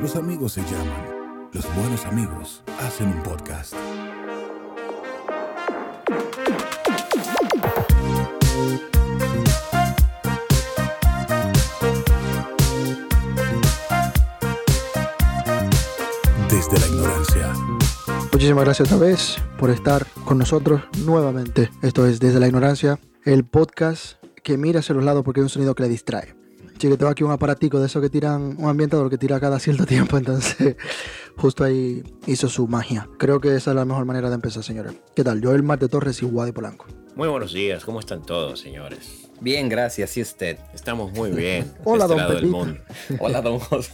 Los amigos se llaman. Los buenos amigos hacen un podcast. Desde la ignorancia. Muchísimas gracias otra vez por estar con nosotros nuevamente. Esto es Desde la Ignorancia, el podcast que mira hacia los lados porque hay un sonido que le distrae. Chique, tengo aquí un aparatico de eso que tiran, un ambientador que tira cada cierto tiempo, entonces justo ahí hizo su magia. Creo que esa es la mejor manera de empezar, señores. ¿Qué tal? Joel Marte Torres y Wadi Polanco. Muy buenos días, ¿cómo están todos, señores? Bien, gracias, y usted. Estamos muy bien. Hola, este don lado del mundo. Hola, don José.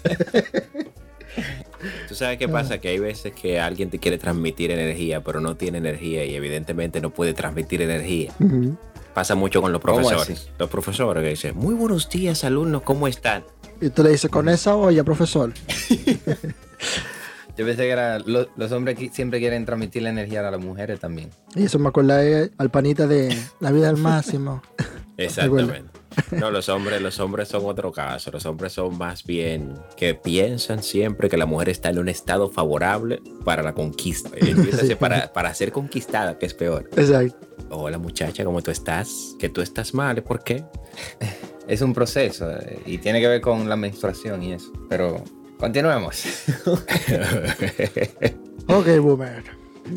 Tú sabes qué pasa, que hay veces que alguien te quiere transmitir energía, pero no tiene energía y evidentemente no puede transmitir energía. Ujú. Pasa mucho con los ¿Cómo profesores. Los profesores que dicen, muy buenos días, alumnos, ¿cómo están? Y tú le dices, con esa olla, profesor. Yo pensé que era, lo- los hombres siempre quieren transmitir la energía a las mujeres también. Y eso me acuerda de- al panita de La vida al máximo. Exactamente. No, los hombres, los hombres son otro caso. Los hombres son más bien que piensan siempre que la mujer está en un estado favorable para la conquista. Sí. para, para ser conquistada, que es peor. Exacto. Hola muchacha, ¿cómo tú estás? Que tú estás mal, ¿por qué? Es un proceso eh, y tiene que ver con la menstruación y eso. Pero continuemos. Ok, boomer.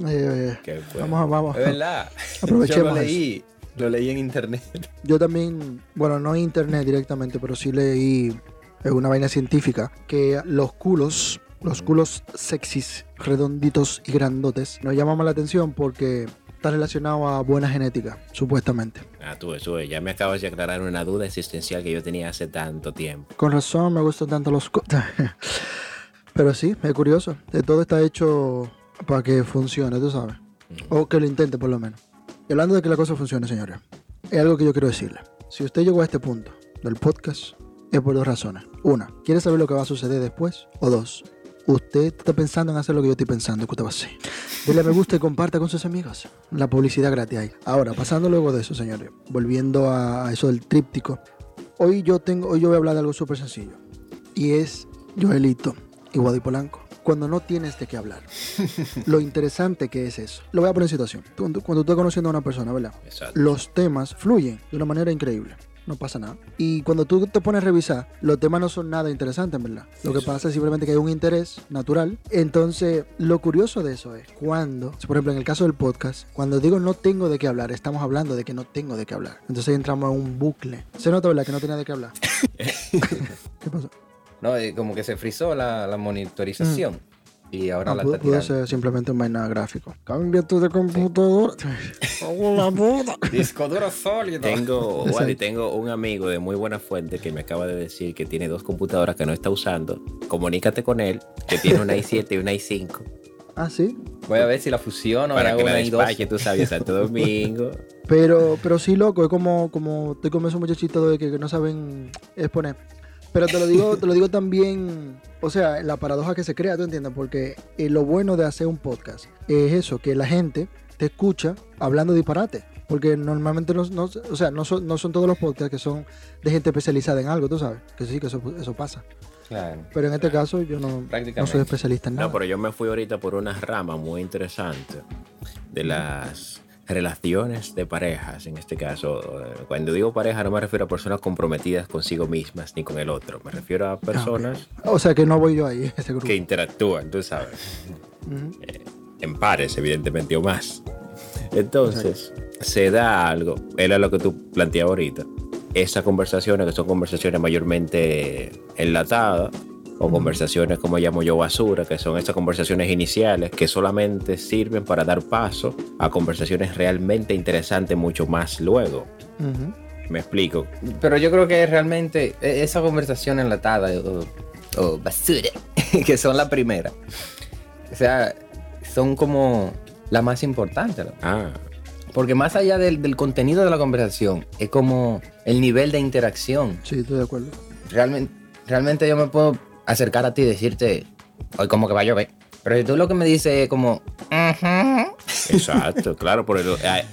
Eh, vamos, a- vamos. Es verdad. Aprovechemos Yo lo leí. Lo leí en internet. Yo también, bueno, no en internet directamente, pero sí leí en una vaina científica que los culos, los culos sexys, redonditos y grandotes, nos llaman la atención porque está relacionado a buena genética, supuestamente. Ah, tú, tú, ya me acabas de aclarar una duda existencial que yo tenía hace tanto tiempo. Con razón me gustan tanto los pero sí, es curioso. De todo está hecho para que funcione, tú sabes. O que lo intente por lo menos. Y hablando de que la cosa funcione, señores, es algo que yo quiero decirle. Si usted llegó a este punto del podcast, es por dos razones. Una, ¿quiere saber lo que va a suceder después? O dos, usted está pensando en hacer lo que yo estoy pensando que usted va a hacer. Dele me gusta y comparta con sus amigos. La publicidad gratis ahí. Ahora, pasando luego de eso, señores, volviendo a eso del tríptico. Hoy yo tengo, hoy yo voy a hablar de algo súper sencillo. Y es Joelito y Guadi Polanco. Cuando no tienes de qué hablar. Lo interesante que es eso. Lo voy a poner en situación. Tú- Cuando tú estás conociendo a una persona, ¿verdad? Exacto. Los temas fluyen de una manera increíble. No pasa nada. Y cuando tú te pones a revisar, los temas no son nada interesantes, en verdad. Lo que pasa es simplemente que hay un interés natural. Entonces, lo curioso de eso es cuando, por ejemplo, en el caso del podcast, cuando digo no tengo de qué hablar, estamos hablando de que no tengo de qué hablar. Entonces ahí entramos en un bucle. Se nota, ¿verdad? Que no tenía de qué hablar. ¿Qué pasó? No, como que se frizó la, la monitorización. Y ahora Ah, la tirando. ser simplemente un vaina gráfico. Cambia tú de computadora. Hola, puta. Disco duro sólido. Tengo. Wally, tengo un amigo de muy buena fuente que me acaba de decir que tiene dos computadoras que no está usando. Comunícate con él, que tiene una i7 y una i5. Ah, sí. Voy a ver si la fusiono. para que la despache, tú sabes, Santo Domingo. Pero, pero sí, loco, es como, como estoy con esos muchachitos de que, que no saben exponer. Pero te lo digo, te lo digo también, o sea, la paradoja que se crea, ¿tú entiendes? Porque eh, lo bueno de hacer un podcast es eso, que la gente te escucha hablando disparate. Porque normalmente no, no- o sea, no, son, no son todos los podcasts que son de gente especializada en algo, tú sabes. Que sí, que eso, eso pasa. Claro. Pero en este caso yo no, no soy especialista en nada. No, pero yo me fui ahorita por una rama muy interesante de las relaciones de parejas, en este caso. eh, Cuando digo pareja no me refiero a personas comprometidas consigo mismas ni con el otro, me refiero a personas O sea que no voy yo ahí, ese grupo. que interactúan, tú sabes, Ujú. en pares evidentemente o más. Entonces, se da algo, era lo que tú planteabas ahorita, esas conversaciones que son conversaciones mayormente enlatadas, o conversaciones como llamo yo basura, que son esas conversaciones iniciales que solamente sirven para dar paso a conversaciones realmente interesantes mucho más luego. Me explico. Pero yo creo que realmente e- esa conversación enlatada o, o basura, que son la primera, o sea, son como la más importante. ¿no? Ah, Porque más allá del, del contenido de la conversación, es como el nivel de interacción. Sí, estoy de acuerdo. Realmente, realmente yo me puedo acercar a ti y decirte, hoy como que va a llover. Pero si tú lo que me dices es como, "Ujú", exacto, claro, por el- ahí,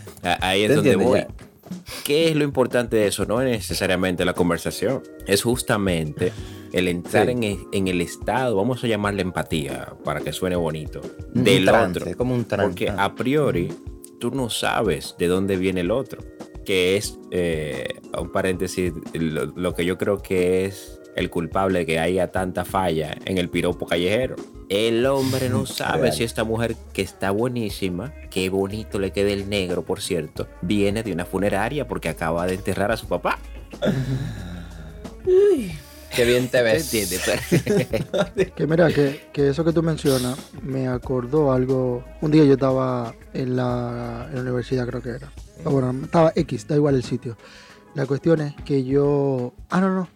ahí es ¿Te donde voy. Ya. ¿Qué es lo importante de eso? No es necesariamente la conversación, es justamente el entrar Sí. en, el, en el estado, vamos a llamarle empatía para que suene bonito, Un del trance, otro. como un trance. Porque a priori tú no sabes de dónde viene el otro. Que es, eh, un paréntesis, lo, lo que yo creo que es el culpable de que haya tanta falla en el piropo callejero. El hombre no sabe Real. si esta mujer que está buenísima, qué bonito le queda el negro, por cierto, viene de una funeraria porque acaba de enterrar a su papá. Qué bien te ves. Que mira, que, que eso que tú mencionas me acordó algo. Un día yo estaba en la, en la universidad, creo que era. Ah, Bueno, estaba X, da igual el sitio. La cuestión es que yo. Ah, no, no.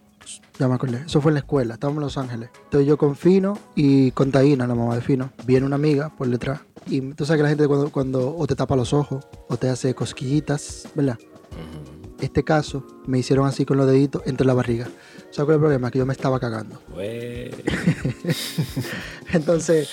Ya me acordé. Eso fue en la escuela. Estábamos en Los Ángeles. Entonces yo con Fino y con Taína, la mamá de Fino. Viene una amiga por detrás. Y tú sabes que la gente cuando, cuando o te tapa los ojos o te hace cosquillitas, ¿verdad? Este caso me hicieron así con los deditos entre la barriga. ¿Sabes cuál es el problema? Que yo me estaba cagando. Entonces,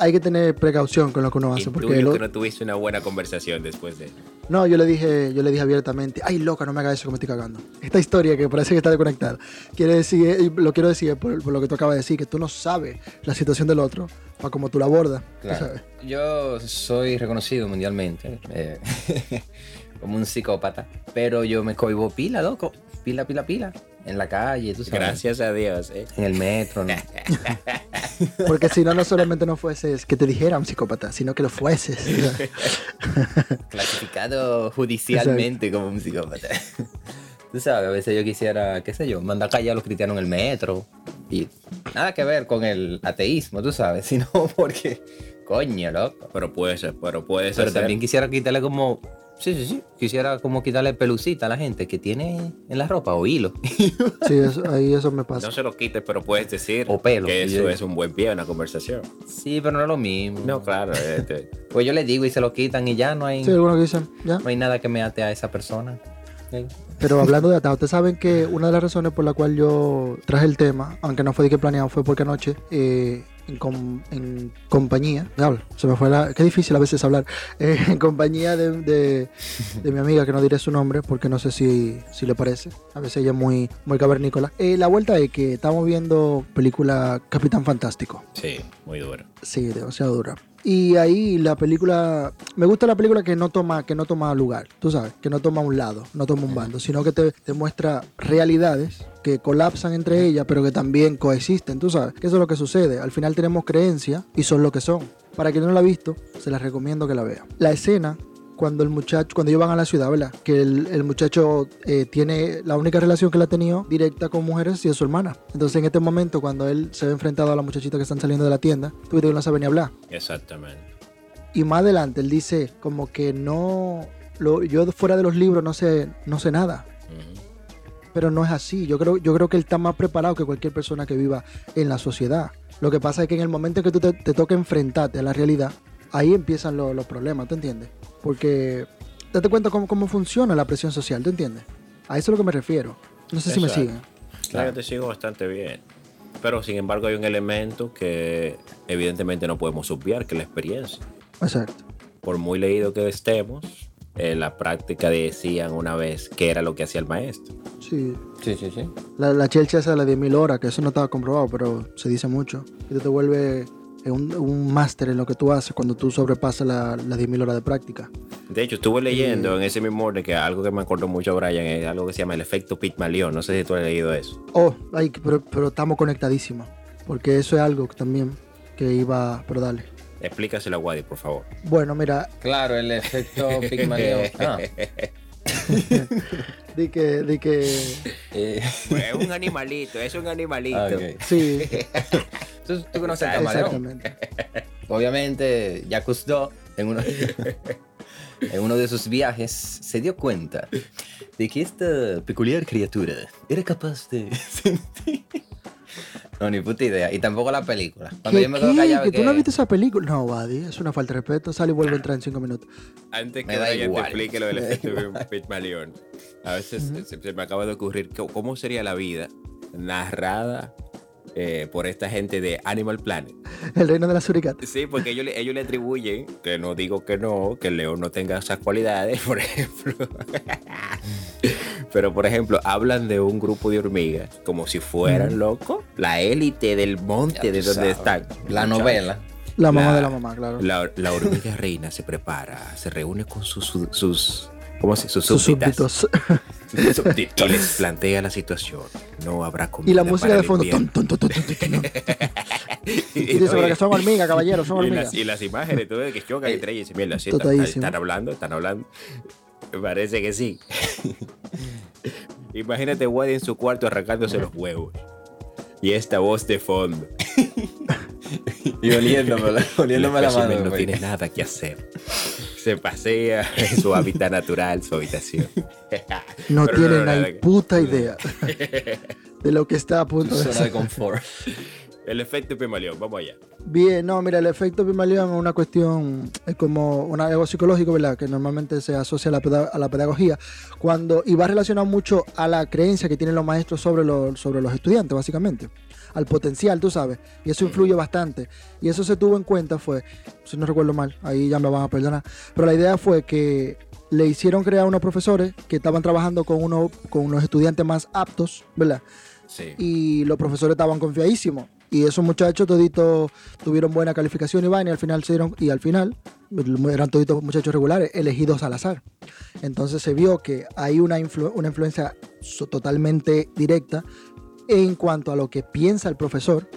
hay que tener precaución con lo que uno hace. Porque lo- que no tuviste una buena conversación después de... no, yo le dije, yo le dije abiertamente, ay loca, no me hagas eso que me estoy cagando. Esta historia que parece que está desconectada, quiere decir, lo quiero decir por, por lo que tú acabas de decir, que tú no sabes la situación del otro, para como tú la abordas. Claro. sabes. Yo soy reconocido mundialmente eh, como un psicópata, pero yo me cohibo pila, loco. Pila, pila, pila. En la calle, tú sabes. Gracias a Dios, ¿eh? En el metro, ¿no? Porque si no, no solamente no fueses que te dijera un psicópata, sino que lo fueses. Clasificado judicialmente como un psicópata. Tú sabes, a veces yo quisiera, qué sé yo, mandar callar a los cristianos en el metro. Y nada que ver con el ateísmo, tú sabes, sino porque, coño, loco. Pero puede ser, pero puede ser. Pero también quisiera quitarle como. Sí, sí, sí. Quisiera como quitarle pelucita a la gente que tiene en la ropa o hilo. sí, eso, ahí eso me pasa. No se lo quites, pero puedes decir O pelo, que eso yo- es un buen pie a una conversación. sí, pero no es lo mismo. No, claro. este, Pues yo le digo y se lo quitan y ya no hay, Sí, algunos dicen, ya. no hay nada que me ate a esa persona. Pero hablando de atado, ustedes saben que una de las razones por la cual yo traje el tema, aunque no fue de que planeado, fue porque anoche eh, en, com- en compañía, diablo, se me fue la, qué difícil a veces hablar, eh, en compañía de, de- de mi amiga, que no diré su nombre porque no sé si, si le parece, a veces ella es muy, muy cavernícola. Eh, la vuelta es que estamos viendo película Capitán Fantástico. sí, muy duro. Sí, demasiado dura. Y ahí la película, me gusta la película que no toma, que no toma lugar, tú sabes, que no toma un lado, no toma un bando, sino que te, te muestra realidades que colapsan entre ellas, pero que también coexisten, tú sabes, que eso es lo que sucede. Al final tenemos creencias y son lo que son. Para quien no la ha visto, se las recomiendo que la vea. La escena cuando el muchacho, cuando ellos van a la ciudad, ¿verdad? Que el, el muchacho eh, tiene la única relación que él ha tenido directa con mujeres y es su hermana. Entonces en este momento, cuando él se ve enfrentado a la muchachita que están saliendo de la tienda, tú él no sabe ni hablar. Exactamente. Y más adelante él dice como que no, lo, yo fuera de los libros no sé, no sé nada. Pero no es así. Yo creo, yo creo que él está más preparado que cualquier persona que viva en la sociedad. Lo que pasa es que en el momento en que tú te, te toca enfrentarte a la realidad, ahí empiezan lo- los problemas, ¿te entiendes? Porque date cuenta cómo, cómo funciona la presión social, ¿te entiendes? A eso es a lo que me refiero. No sé si me siguen. Claro, te sigo bastante bien. Pero sin embargo hay un elemento que evidentemente no podemos obviar, que es la experiencia. Exacto. Por muy leído que estemos, en la práctica decían una vez qué era lo que hacía el maestro. Sí. Sí, sí, sí. La, la chelcha esa de las 10.000 horas, que eso no estaba comprobado, pero se dice mucho. Y te vuelves eh, un, un máster en lo que tú haces cuando tú sobrepasas la- las 10.000 horas de práctica. De hecho, estuve leyendo en ese mismo orden que algo que me acordó mucho Brian es algo que se llama el efecto Pygmalion. No sé si tú has leído eso. Oh, ay, pero, pero estamos conectadísimos. Porque eso es algo que también que iba. Pero dale. Explícaselo a Wadi, por favor. Bueno, mira, Claro, el efecto Pygmalion. Ah, di que. Di que eh, es un animalito, es un animalito. ah, sí, ¿Tú, tú conoces el camaleón? exactamente. Obviamente, Jacques en uno, en uno de sus viajes, se dio cuenta de que esta peculiar criatura era capaz de sentir. No, ni puta idea. Y tampoco la película. Cuando ¿Qué, yo me quedo callado, ¿Que que tú no has visto esa película? No, Buddy, es una falta de respeto. Sale y vuelve a entrar en cinco minutos. Antes Me que da Brian te igual. explique lo del efecto Pygmalion, a veces se, se me acaba de ocurrir cómo sería la vida narrada eh, por esta gente de Animal Planet. El reino de la suricata. Sí, porque ellos, le- ellos le atribuyen, que no digo que no, que el león no tenga esas cualidades, por ejemplo. Pero, por ejemplo, hablan de un grupo de hormigas como si fueran, loco, la élite del monte de donde sabes. están. La novela. La mamá La- de la mamá, claro. La, la hormiga reina se prepara, se reúne con sus, sus, sus- ¿cómo se sus Sus súbditos. y les plantea la situación. No habrá comida Y la música para de fondo. Ton, ton, ton, ton. Y, Y dice sobre que son hormigas, caballeros, son y hormigas. las, y las imágenes, tú ves que chocan entre ellas y dicen, mierda, sí, están, están hablando, están hablando. Me parece que sí. Imagínate Waddy en su cuarto arrancándose los huevos. Y esta voz de fondo. Y oliéndome, oliéndome El la mano. no tiene nada que hacer. Se pasea en su hábitat natural, su habitación. No Pero ni que- puta idea de lo que está a punto de Zona de hacer. confort. El efecto Pimaleón, vamos allá. Bien, no, mira, el efecto Pygmalion es una cuestión, es como un algo psicológico, ¿verdad? Que normalmente se asocia a la, peda- a la pedagogía, cuando, y va relacionado mucho a la creencia que tienen los maestros sobre los, sobre los estudiantes, básicamente, al potencial, tú sabes, y eso influye bastante. Y eso se tuvo en cuenta, fue, si no recuerdo mal, ahí ya me van a perdonar, pero la idea fue que le hicieron crear unos profesores que estaban trabajando con, uno, con unos estudiantes más aptos, ¿verdad? Sí. y los profesores estaban confiadísimos. Y esos muchachos toditos tuvieron buena calificación y vaina y al final se dieron, y al final eran toditos muchachos regulares, elegidos al azar. Entonces se vio que hay una, influ- una influencia totalmente directa en cuanto a lo que piensa el profesor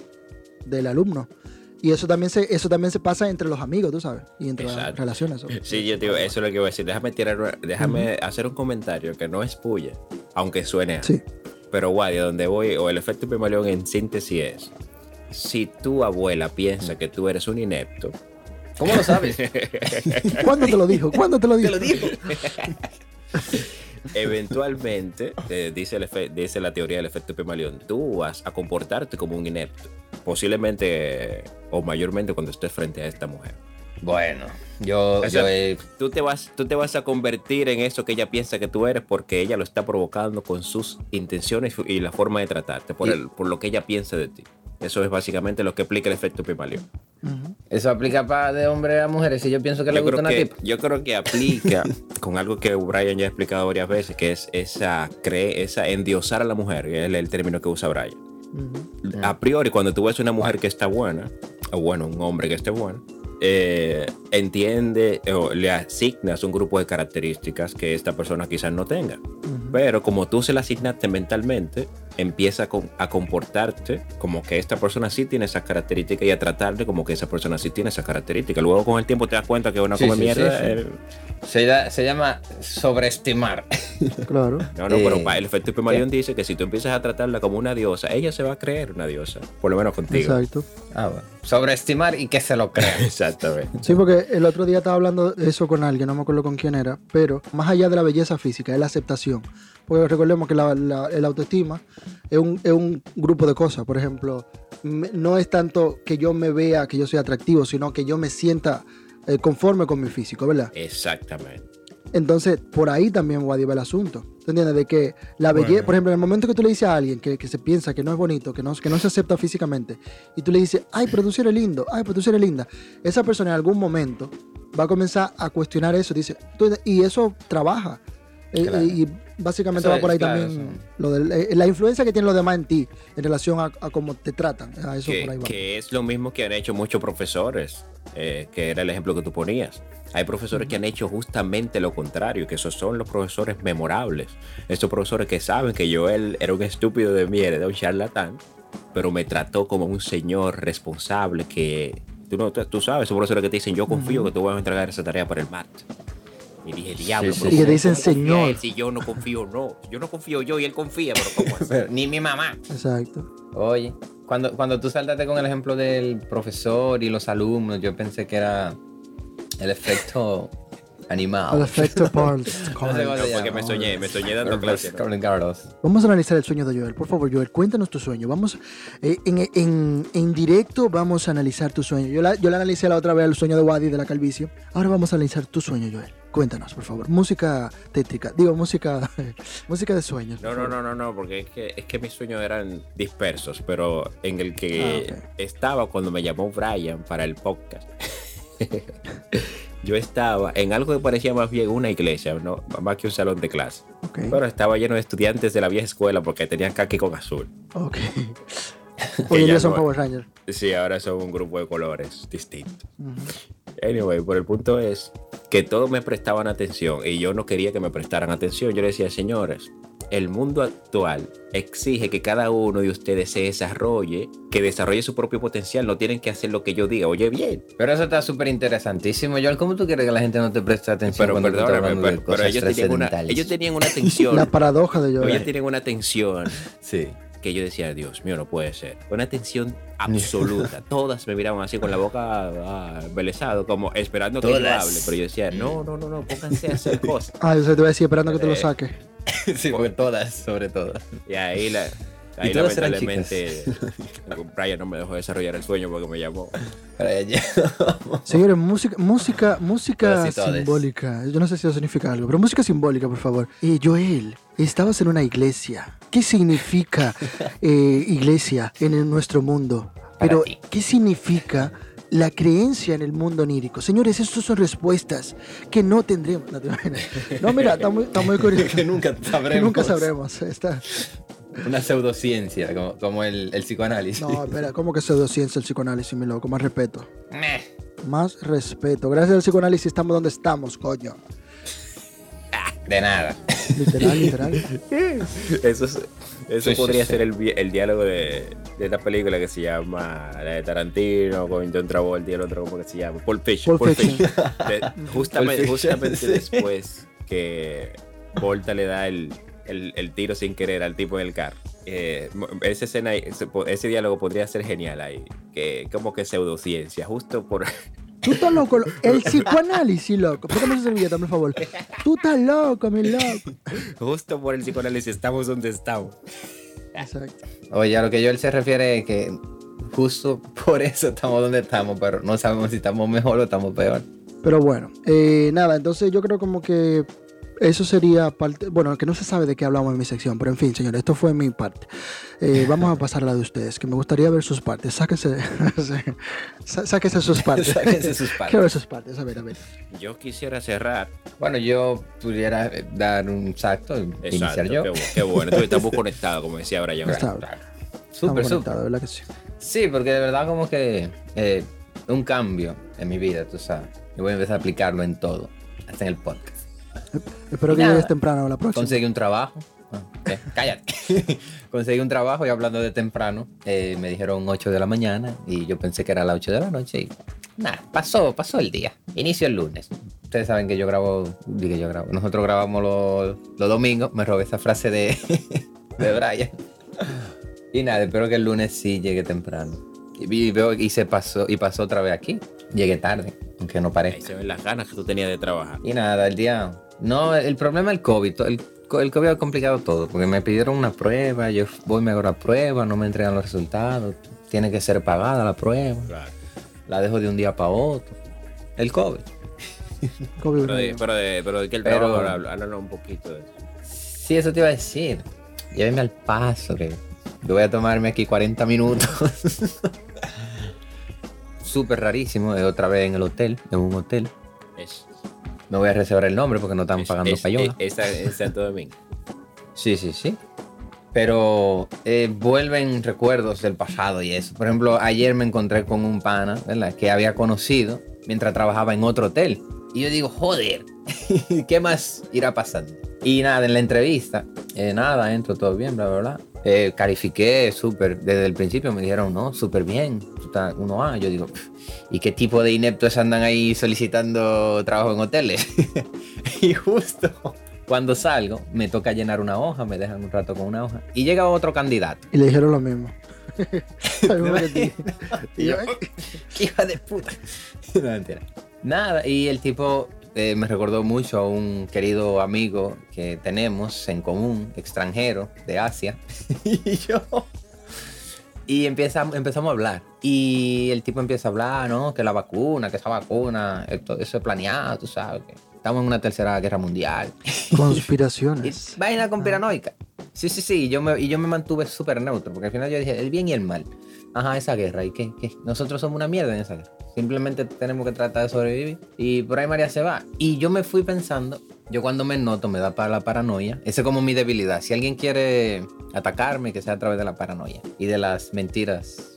del alumno. Y eso también se, eso también se pasa entre los amigos, tú sabes, y entre las Exacto. relaciones. Sí, yo digo, eso es lo que voy a decir. Déjame tirar, déjame hacer un comentario que no es puya, aunque suene. Sí, Pero guay, donde voy, o el efecto Pimaleón en síntesis es, si tu abuela piensa que tú eres un inepto, ¿Cómo lo sabes? ¿Cuándo te lo dijo? ¿Cuándo te lo dijo? Te lo digo. eventualmente, eh, dice, el efe- dice la teoría del efecto Pimaleón, tú vas a comportarte como un inepto. Posiblemente o mayormente cuando estés frente a esta mujer. Bueno, yo, O sea, yo he- Tú te, vas, tú te vas a convertir en eso que ella piensa que tú eres porque ella lo está provocando con sus intenciones y la forma de tratarte, por, Y- el, por lo que ella piensa de ti. Eso es básicamente lo que explica el efecto. Ujú. eso aplica para de hombre a mujeres. Si yo pienso que le Yo gusta creo una que, tipa. yo creo que aplica con algo que Brian ya ha explicado varias veces, que es esa, cree, esa endiosar a la mujer, que es el, el término que usa Brian. A priori, cuando tú ves una mujer que está buena, o bueno, un hombre que esté bueno, eh, entiende o le asignas un grupo de características que esta persona quizás no tenga. Ujú. Pero como tú se la asignaste mentalmente, empieza a, com- a comportarte como que esta persona sí tiene esas características y a tratarte como que esa persona sí tiene esas características. Luego con el tiempo te das cuenta que una Sí, come sí, mierda. sí, sí. eh, Se, da- se llama sobreestimar. Claro. no, no, Eh, pero pa- el efecto Pygmalion dice que si tú empiezas a tratarla como una diosa, ella se va a creer una diosa. Por lo menos contigo. Exacto. Ah, bueno. Sobreestimar y que se lo crea. Exactamente. Sí, porque el otro día estaba hablando de eso con alguien, no me acuerdo con quién era, pero más allá de la belleza física, es la aceptación. Porque recordemos que la, la- el autoestima es un, es un grupo de cosas. Por ejemplo, me- no es tanto que yo me vea que yo soy atractivo, sino que yo me sienta eh, conforme con mi físico, ¿verdad? Exactamente. Entonces, por ahí también va a el asunto. ¿Te entiendes? De que la belleza, Bueno. por ejemplo, en el momento que tú le dices a alguien que, que se piensa que no es bonito, que no, que no se acepta físicamente, y tú le dices, ay, pero tú sí eres lindo, ay, pero tú sí eres linda, esa persona en algún momento va a comenzar a cuestionar eso. Dice, y eso trabaja. Eh, Claro. y básicamente Eso va por ahí claro, también eso. lo del- eh, la influencia que tienen los demás en ti en relación a, a cómo te tratan. A eso Que, por ahí va. que es lo mismo que han hecho muchos profesores, eh, que era el ejemplo que tú ponías. Hay profesores que han hecho justamente lo contrario, que esos son los profesores memorables. Estos profesores que saben que Joel era un estúpido de mierda, un charlatán, pero me trató como un señor responsable que... Tú, no, tú sabes, esos profesores que te dicen, yo confío que tú vas a entregar esa tarea para el MAT. Y dije, diablo, Sí, pero sí, Y que ¿cómo- te dicen, "Señor". él Si yo no confío, no. Yo no confío yo y él confía, pero ¿cómo? Pero ni mi mamá. Exacto. Oye, cuando, cuando tú saltaste con el ejemplo del profesor y los alumnos, yo pensé que era el efecto animal. El efecto Paul. No sé No, porque me soñé, me soñé dando clases. ¿no? Vamos a analizar el sueño de Joel. Por favor, Joel, cuéntanos tu sueño. Vamos eh, en, en- en directo vamos a analizar tu sueño. Yo la, yo la analicé la otra vez el sueño de Wadi de la calvicie. Ahora vamos a analizar tu sueño, Joel. Cuéntanos, por favor. Música tétrica. Digo, música música de sueños. No, no, no, no, no, porque es que, es que mis sueños eran dispersos, pero en el que Ah, estaba cuando me llamó Brian para el podcast. yo estaba en algo que parecía más bien una iglesia, ¿no? más que un salón de clase. Ok. Pero estaba lleno de estudiantes de la vieja escuela porque tenían kaki con azul. Ok. Hoy en ya día son no- Power Rangers. Sí, ahora son un grupo de colores distintos. Anyway, por el punto es que todos me prestaban atención y yo no quería que me prestaran atención. Yo le decía, señores, el mundo actual exige que cada uno de ustedes se desarrolle, que desarrolle su propio potencial. No tienen que hacer lo que yo diga. Oye, bien. Pero eso está súper interesantísimo, Joel. ¿Cómo tú quieres que la gente no te preste atención Pero cuando tú estás perdóname, pero, ellos, tenían una, ellos tenían una atención. La paradoja de yo. ellos tienen una atención Sí. Que yo decía, Dios mío, no puede ser. Una atención absoluta. Todas me miraban así con la boca ah, embelesado, como esperando que yo Todas. hable. Pero yo decía, no, no, no, no, pónganse a hacer cosas. Ah, yo te voy a decir esperando que te lo Eh. saque. sí, porque todas, sobre todo. Y ahí, la, ahí Y todas eran lamentablemente, Brian no me dejó desarrollar el sueño porque me llamó. Señores, música, música, música Todas simbólica. Yo no sé si eso significa algo, pero música simbólica, por favor. Eh, Joel, estabas en una iglesia. ¿Qué significa eh, iglesia en nuestro mundo? Pero. ¿qué significa la creencia en el mundo onírico? Señores, estas son respuestas que no tendremos. No. No, mira, está muy, está muy curioso. que nunca Que sabremos. nunca sabremos. Está... Una pseudociencia, como, como el, el psicoanálisis. No, espera, ¿cómo que pseudociencia el psicoanálisis, mi loco? Más respeto. Meh. Más respeto. Gracias al psicoanálisis estamos donde estamos, coño. De nada. Literal, literal. Eso, es- eso Sí, podría sí. ser el, el diálogo de, de la película que se llama la de Tarantino con John Travolta y el otro, ¿cómo que se llama? Pulp Fiction. De- justamente después que Volta le da el, el- el tiro sin querer al tipo en el carro. Eh, esa escena, ese, ese diálogo podría ser genial ahí. Que como que pseudociencia, justo por... Tú estás loco. lo- El psicoanálisis, loco. Póngame esa servilleta, por favor. Tú estás loco, mi loco. Justo por el psicoanálisis estamos donde estamos. Exacto. Oye, a lo que Joel se refiere es que justo por eso estamos donde estamos, pero no sabemos si estamos mejor o estamos peor. Pero bueno, eh, nada, entonces yo creo como que eso sería parte. Bueno, que no se sabe de qué hablamos en mi sección, pero en fin, señores, esto fue mi parte. Eh, vamos a pasar a la de ustedes, que me gustaría ver sus partes. Sáquense, sá- sáquense sus partes. Sáquense sus partes. Quiero ver sus partes, a ver, a ver. Yo quisiera cerrar. Bueno, yo pudiera eh, dar un salto, y iniciar Exacto, yo. qué, bu- qué bueno. Entonces, estamos conectados, como decía Brian. Está- Súper, Estamos súper. conectados, ¿verdad que sí? Sí, porque de verdad como que eh, un cambio en mi vida, tú sabes. Y voy a empezar a aplicarlo en todo, hasta en el podcast. Espero que Nada. llegues temprano a la próxima. Conseguí un trabajo. Ah. Cállate. Conseguí un trabajo y hablando de temprano, eh, me dijeron 8 de la mañana y yo pensé que era las 8 de la noche y nada, pasó, pasó el día. Inicio el lunes. Ustedes saben que yo grabo, digo yo grabo, nosotros grabamos los, los domingos, me robé esa frase de, de Brian. Y nada, espero que el lunes sí llegue temprano. Y, vi- veo y se pasó, y pasó otra vez aquí. Llegué tarde, aunque no Ahí parezca. se ven las ganas que tú tenías de trabajar. Y nada, el día. No, el problema es el COVID. El, co- el COVID ha complicado todo. Porque me pidieron una prueba, yo voy, me hago la prueba, no me entregan los resultados. Tiene que ser pagada la prueba. Claro. La dejo de un día para otro. El COVID. Pero de, pero de, pero de que el Pero- trabajo, habla- háblanos un poquito de eso. Sí, eso te iba a decir. Lléveme al paso, que yo voy a tomarme aquí 40 minutos. Súper rarísimo, es otra vez en el hotel, en un hotel. Es, No voy a reservar el nombre porque no están es- pagando es- payola. es- es Santo Domingo. Sí, sí, sí. Pero eh, vuelven recuerdos del pasado y eso. Por ejemplo, ayer me encontré con un pana, ¿verdad? Que había conocido mientras trabajaba en otro hotel. Y yo digo, joder, ¿qué más irá pasando? Y nada, en la entrevista, eh, nada, entro todo bien, bla, bla, bla. Eh, califiqué súper, desde el principio me dijeron, no, súper bien, estás 1A. Yo digo, "Pff, ¿y qué tipo de ineptos andan ahí solicitando trabajo en hoteles? y justo cuando salgo, me toca llenar una hoja, me dejan un rato con una hoja. Y llega otro candidato. Y le dijeron lo mismo. Yo, "¿Qué hija de puta. No, mentira. Nada, y el tipo eh, me recordó mucho a un querido amigo que tenemos en común, extranjero, de Asia. y yo... Y empieza, empezamos a hablar. Y el tipo empieza a hablar, ¿no? Que la vacuna, que esa vacuna, esto, eso es planeado, tú sabes. Que estamos en una tercera guerra mundial. Y Conspiraciones. vaina conspiranoica. Sí, sí, sí. Y yo me, y yo me mantuve súper neutro, porque al final yo dije, el bien y el mal. Ajá, esa guerra. ¿Y qué? qué? Nosotros somos una mierda en esa guerra. Simplemente tenemos que tratar de sobrevivir. Y por ahí María se va. Y yo me fui pensando, yo cuando me noto me da para la paranoia. Esa es como mi debilidad. Si alguien quiere atacarme, que sea a través de la paranoia y de las mentiras.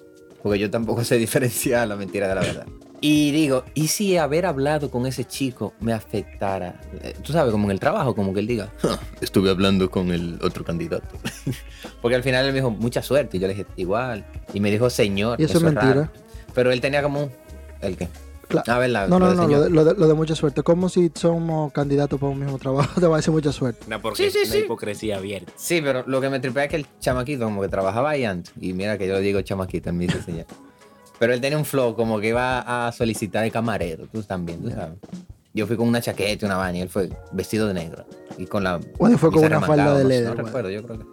Porque yo tampoco sé diferenciar la mentira de la verdad. Y digo, ¿y si haber hablado con ese chico me afectara? Eh, Tú sabes, como en el trabajo, como que él diga, "Ja, estuve hablando con el otro candidato. Porque al final él me dijo, mucha suerte. Y yo le dije, igual. Y me dijo, señor. Y eso es raro". mentira. Pero él tenía como un... ¿El qué? Cla- Ah, ¿verdad? No, Lo no, de no, señor. lo de, lo de- lo de mucha suerte. Como si somos candidatos para un mismo trabajo, te va a decir mucha suerte. Una, porque Sí, sí, una sí. hipocresía abierta. Sí, pero lo que me tripea es que el chamaquito como que trabajaba ahí antes. Y mira que yo le digo chamaquito, en mi dice señor. Pero él tenía un flow como que iba a solicitar de camarero, tú también, tú sabes. Yo fui con una chaqueta y una vaina y él fue vestido de negro. Y con la... O él fue con una falda de no leather, No bueno. recuerdo, yo creo que...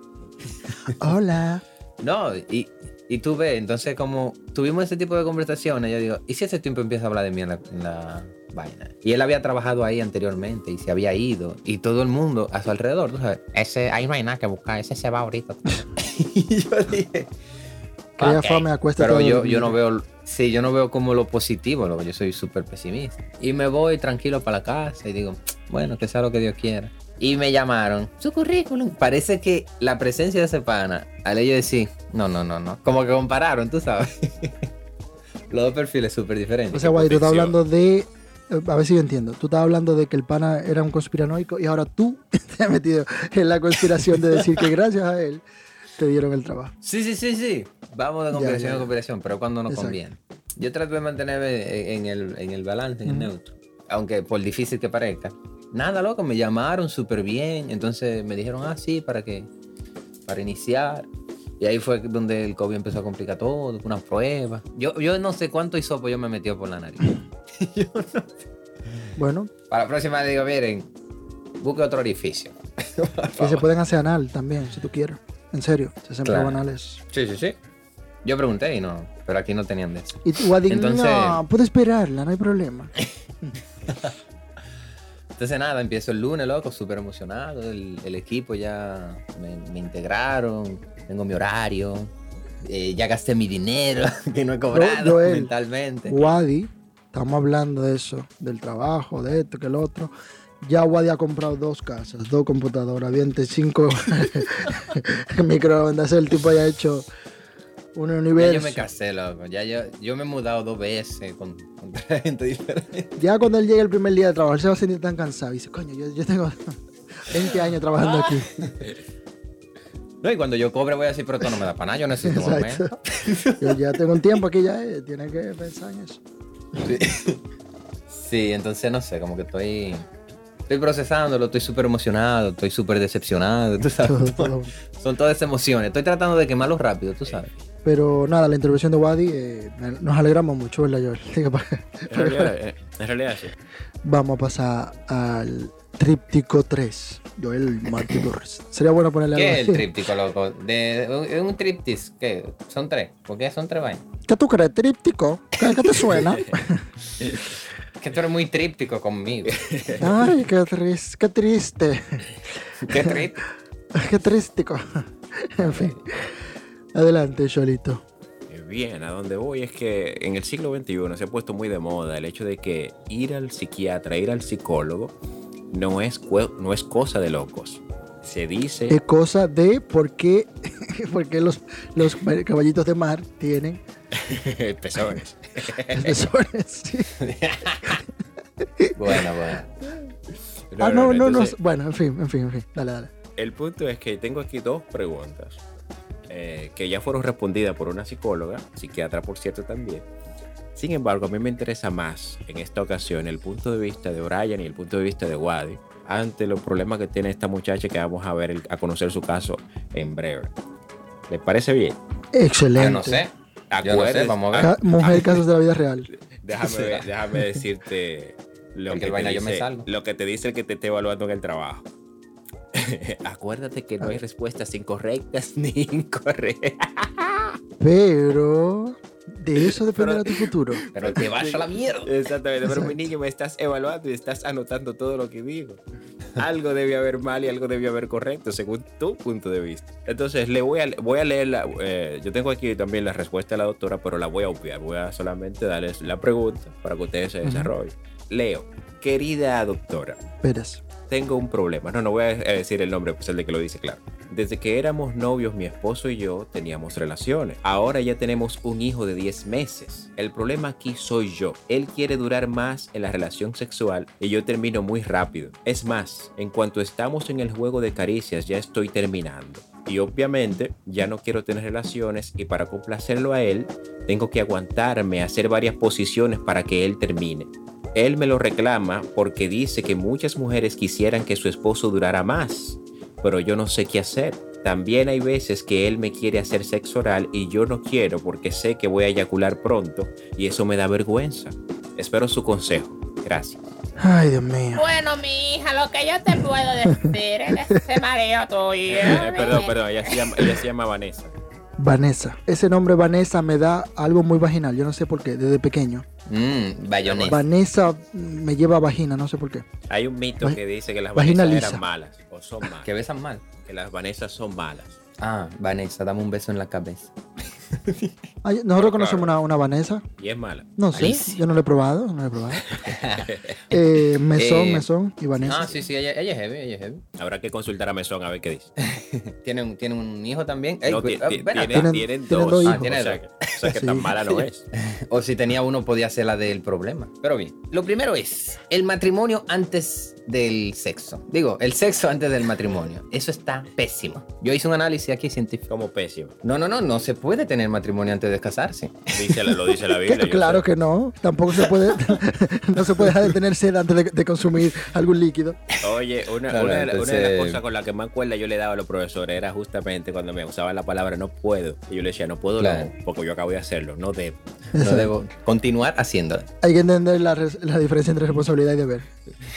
Hola. No, y, y tú ves, entonces como tuvimos ese tipo de conversaciones, yo digo, ¿y si ese tiempo empieza a hablar de mí en la, en la vaina? Y él había trabajado ahí anteriormente y se había ido, y todo el mundo a su alrededor, tú sabes, ese, ahí no hay nada que buscar, ese se va ahorita. y yo dije, Crea "Ok". fama, Pero a yo, yo no veo, sí, yo no veo como lo positivo, lo que yo soy súper pesimista. Y me voy tranquilo para la casa y digo, bueno, que sea lo que Dios quiera. Y me llamaron, su currículum. Parece que la presencia de ese pana, al ellos decir, no, no, no, no. Como que compararon, tú sabes. Los dos perfiles súper diferentes. O sea, guay, tú estás hablando de. eh, A ver si yo entiendo. Tú estás hablando de que el pana era un conspiranoico y ahora tú te has metido en la conspiración de decir que gracias a él te dieron el trabajo. Sí, sí, sí, sí. Vamos de conspiración a conspiración, pero cuando nos Exacto. conviene. Yo trato de mantenerme en el, en el balance, en el neutro. Aunque por difícil que parezca. Nada, loco, me llamaron súper bien. Entonces me dijeron, ah, sí, para que, para iniciar. Y ahí fue donde el COVID empezó a complicar todo, una prueba. Yo, yo no sé cuánto hisopo yo me metió por la nariz. Yo no sé. Bueno, Para la próxima digo, miren, busque otro orificio. que se pueden hacer anal también, si tú quieres. En serio, se hacen Claro. pruebas anales. Sí, sí, sí. Yo pregunté y no, pero aquí no tenían de eso. Y tú, Entonces- no, puedo esperarla, no hay problema. Entonces nada, empiezo el lunes, loco, súper emocionado. El, el equipo ya me, me integraron, tengo mi horario, eh, ya gasté mi dinero, que no he cobrado mentalmente. Wadi, estamos hablando de eso, del trabajo, de esto, que el otro. Ya Wadi ha comprado dos casas, dos computadoras, 25 microondas. El tipo ya ha hecho un Ya universo. yo me casé, loco. Ya yo, yo me he mudado dos veces con, con gente diferente. Ya cuando él llegue el primer día de trabajo, él se va a sentir tan cansado. Y dice, coño, yo, yo tengo 20 años trabajando aquí. No, y cuando yo cobre voy a decir, pero esto no me da para nada, yo necesito Exacto. Yo ya tengo un tiempo aquí, ya eh, tiene que pensar en eso. Sí. Sí, entonces no sé, como que estoy. Estoy procesándolo, estoy súper emocionado, estoy súper decepcionado, tú sabes. Todo, todo. Son todas emociones. Estoy tratando de quemarlo rápido, tú sabes. Pero nada, la intervención de Wadi, eh, nos alegramos mucho, ¿verdad, Joel? En realidad, eh, en realidad sí. Vamos a pasar al tríptico 3. Joel Martí Torres. Sería bueno ponerle ¿Qué algo es el tríptico, loco? De, un, un triptis, ¿qué? Son tres. ¿Por qué son tres vainas? ¿Qué tú crees? ¿Tríptico? ¿Qué, qué te suena? Que tú eres muy tríptico conmigo. Ay, qué, tris- qué triste. ¿Qué trip? Qué trístico. En fin. Adelante, Cholito. Eh, Bien, a donde voy es que en el siglo XXI se ha puesto muy de moda el hecho de que ir al psiquiatra, ir al psicólogo, no es, no es cosa de locos. Se dice... Es cosa de por qué, por qué los, los caballitos de mar tienen pezones. espesores. Sí. Bueno, bueno. ah, no, no, no. entonces, Bueno, en fin, en fin, en fin. Dale, dale. El punto es que tengo aquí dos preguntas eh, que ya fueron respondidas por una psicóloga, psiquiatra por cierto también. Sin embargo, a mí me interesa más en esta ocasión el punto de vista de Brian y el punto de vista de Wadi ante los problemas que tiene esta muchacha que vamos a ver, el- a conocer su caso en breve. ¿Les parece bien? Excelente. Yo no sé. Yo no sé, Acuérdense- vamos a ver. Ca- mujer, casos de la vida real. Déjame, déjame decirte lo que, el te vaina yo me dice, salgo. lo que te dice el que te esté evaluando en el trabajo. Acuérdate que no hay respuestas incorrectas ni incorrectas. Pero De eso dependerá tu futuro. Pero te vas a la mierda. Exactamente, pero mi niño me estás evaluando y estás anotando todo lo que digo. Algo debe haber mal y algo debe haber correcto según tu punto de vista. Entonces, le voy a, voy a leer la, eh, yo tengo aquí también la respuesta de la doctora, pero la voy a obviar. Voy a solamente darles la pregunta para que ustedes se desarrollen. Leo, querida doctora, Pérez. Tengo un problema. No, no voy a decir el nombre, pues el de que lo dice claro. Desde que éramos novios, mi esposo y yo teníamos relaciones. Ahora ya tenemos un hijo de 10 meses. El problema aquí soy yo. Él quiere durar más en la relación sexual y yo termino muy rápido. Es más, en cuanto estamos en el juego de caricias, ya estoy terminando. Y obviamente ya no quiero tener relaciones y para complacerlo a él, tengo que aguantarme hacer varias posiciones para que él termine. Él me lo reclama porque dice que muchas mujeres quisieran que su esposo durara más, pero yo no sé qué hacer. También hay veces que él me quiere hacer sexo oral y yo no quiero porque sé que voy a eyacular pronto y eso me da vergüenza. Espero su consejo. Gracias. Ay, Dios mío. Bueno, mi hija, lo que yo te puedo decir es ese mareo tuyo. Eh, perdón, perdón, ella se, llama, ella se llama Vanessa. Vanessa. Ese nombre Vanessa me da algo muy vaginal. Yo no sé por qué, desde pequeño. Bayonesa. Vanessa me lleva a vagina, no sé por qué. Hay un mito Va- que dice que las vagina Vanessas lisa. eran malas o son malas. Que besan mal. Que las Vanessas son malas. Ah, Vanessa, dame un beso en la cabeza. Ay, Nosotros conocemos una, una Vanessa. Y es mala. No sé, Alicia. yo no lo he probado, no lo he probado. Eh, mesón, Eh, mesón y Vanessa. Ah, sí, sí, ella, ella es heavy, ella es heavy. Habrá que consultar a Mesón a ver qué dice. Tiene un, tiene un hijo también. Ey, No, ti- ah, tienen, Tienen- tienen tienen dos. Ah, hijos. tiene o sea que, o sea que Sí. tan mala no es. O si tenía uno, podía ser la del problema. Pero bien, lo primero es el matrimonio antes del sexo. Digo, el sexo antes del matrimonio. Eso está pésimo. Yo hice un análisis aquí científico. Como pésimo. No, no, no, no se puede tener matrimonio antes de casarse. Dice, la- lo dice la Biblia. claro sé. que no. Tampoco se puede. no se puede dejar de tener sed antes de, de consumir algún líquido. Oye, una, Claro, una de una las cosas con las que más cuerda yo le daba a los profesores era justamente cuando me usaban la palabra no puedo. Y yo le decía, no puedo, Claro. no, porque yo acabo de hacerlo, no debo. No debo continuar haciéndola. Hay que entender la, la diferencia entre responsabilidad y deber.